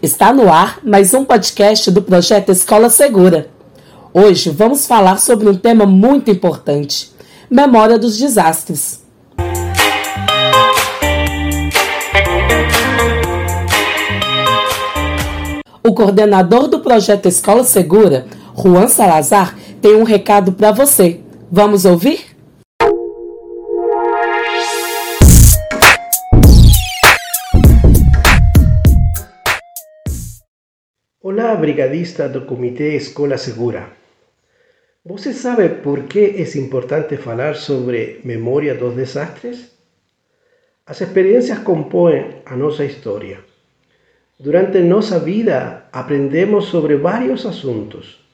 Está no ar mais um podcast do projeto Escola Segura. Hoje vamos falar sobre um tema muito importante: memória dos desastres. O coordenador do projeto Escola Segura, Juan Salazar, tem um recado para você. Vamos ouvir? Olá, brigadista do Comitê Escola Segura. Você sabe por que é importante falar sobre memória dos desastres? As experiências compõem a nossa história. Durante nossa vida, aprendemos sobre vários assuntos.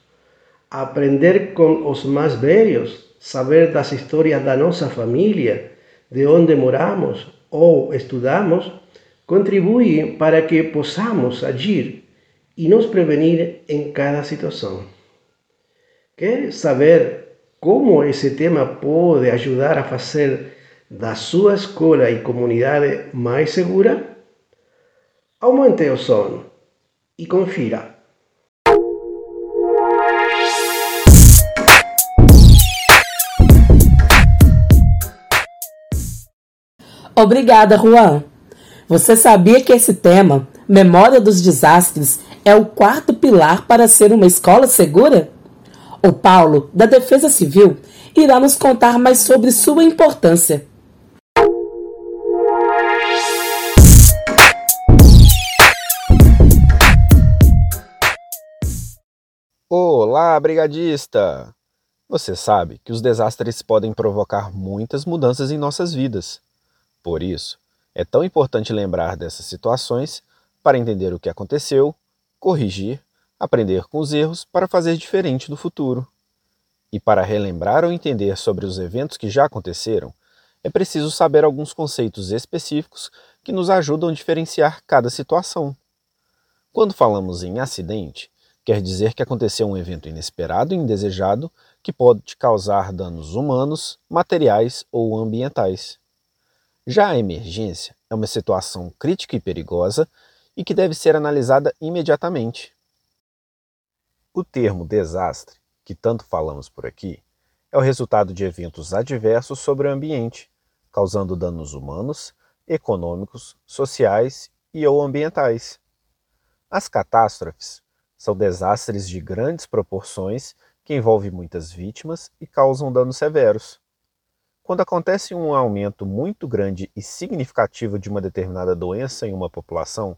Aprender com os mais velhos, saber das histórias da nossa família, de onde moramos ou estudamos, contribui para que possamos agir e nos prevenir em cada situação. Quer saber como esse tema pode ajudar a fazer da sua escola e comunidade mais segura? Aumente o som e confira. Obrigada, Juan. Você sabia que esse tema, Memória dos Desastres, é o quarto pilar para ser uma escola segura? O Paulo, da Defesa Civil, irá nos contar mais sobre sua importância. Olá, brigadista! Você sabe que os desastres podem provocar muitas mudanças em nossas vidas. Por isso, é tão importante lembrar dessas situações para entender o que aconteceu corrigir, aprender com os erros para fazer diferente no futuro. E para relembrar ou entender sobre os eventos que já aconteceram, é preciso saber alguns conceitos específicos que nos ajudam a diferenciar cada situação. Quando falamos em acidente, quer dizer que aconteceu um evento inesperado e indesejado que pode causar danos humanos, materiais ou ambientais. Já a emergência é uma situação crítica e perigosa e que deve ser analisada imediatamente. O termo desastre, que tanto falamos por aqui, é o resultado de eventos adversos sobre o ambiente, causando danos humanos, econômicos, sociais e ou ambientais. As catástrofes são desastres de grandes proporções que envolvem muitas vítimas e causam danos severos. Quando acontece um aumento muito grande e significativo de uma determinada doença em uma população,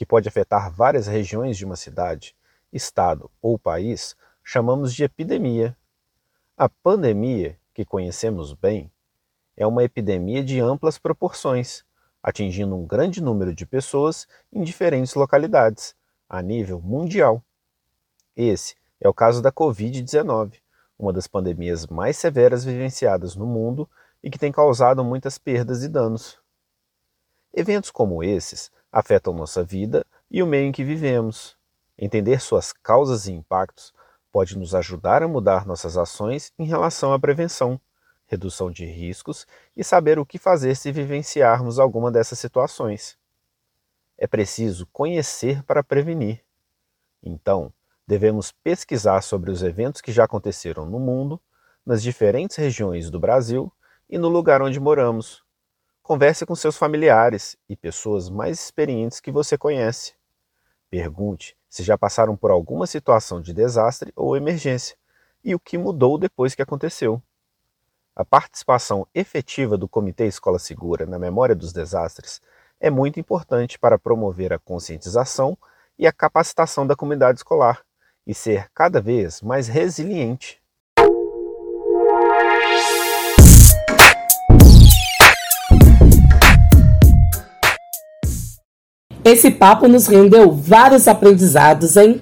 que pode afetar várias regiões de uma cidade, estado ou país, chamamos de epidemia. A pandemia, que conhecemos bem, é uma epidemia de amplas proporções, atingindo um grande número de pessoas em diferentes localidades, a nível mundial. Esse é o caso da Covid-19, uma das pandemias mais severas vivenciadas no mundo e que tem causado muitas perdas e danos. Eventos como esses afetam nossa vida e o meio em que vivemos. Entender suas causas e impactos pode nos ajudar a mudar nossas ações em relação à prevenção, redução de riscos e saber o que fazer se vivenciarmos alguma dessas situações. É preciso conhecer para prevenir. Então, devemos pesquisar sobre os eventos que já aconteceram no mundo, nas diferentes regiões do Brasil e no lugar onde moramos, Converse com seus familiares e pessoas mais experientes que você conhece. Pergunte se já passaram por alguma situação de desastre ou emergência e o que mudou depois que aconteceu. A participação efetiva do Comitê Escola Segura na memória dos desastres é muito importante para promover a conscientização e a capacitação da comunidade escolar e ser cada vez mais resiliente Esse papo nos rendeu vários aprendizados, hein?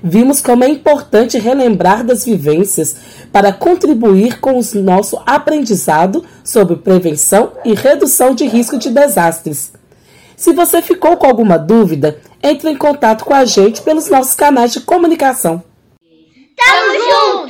Vimos como é importante relembrar das vivências para contribuir com o nosso aprendizado sobre prevenção e redução de risco de desastres. Se você ficou com alguma dúvida, entre em contato com a gente pelos nossos canais de comunicação. Tamo juntos!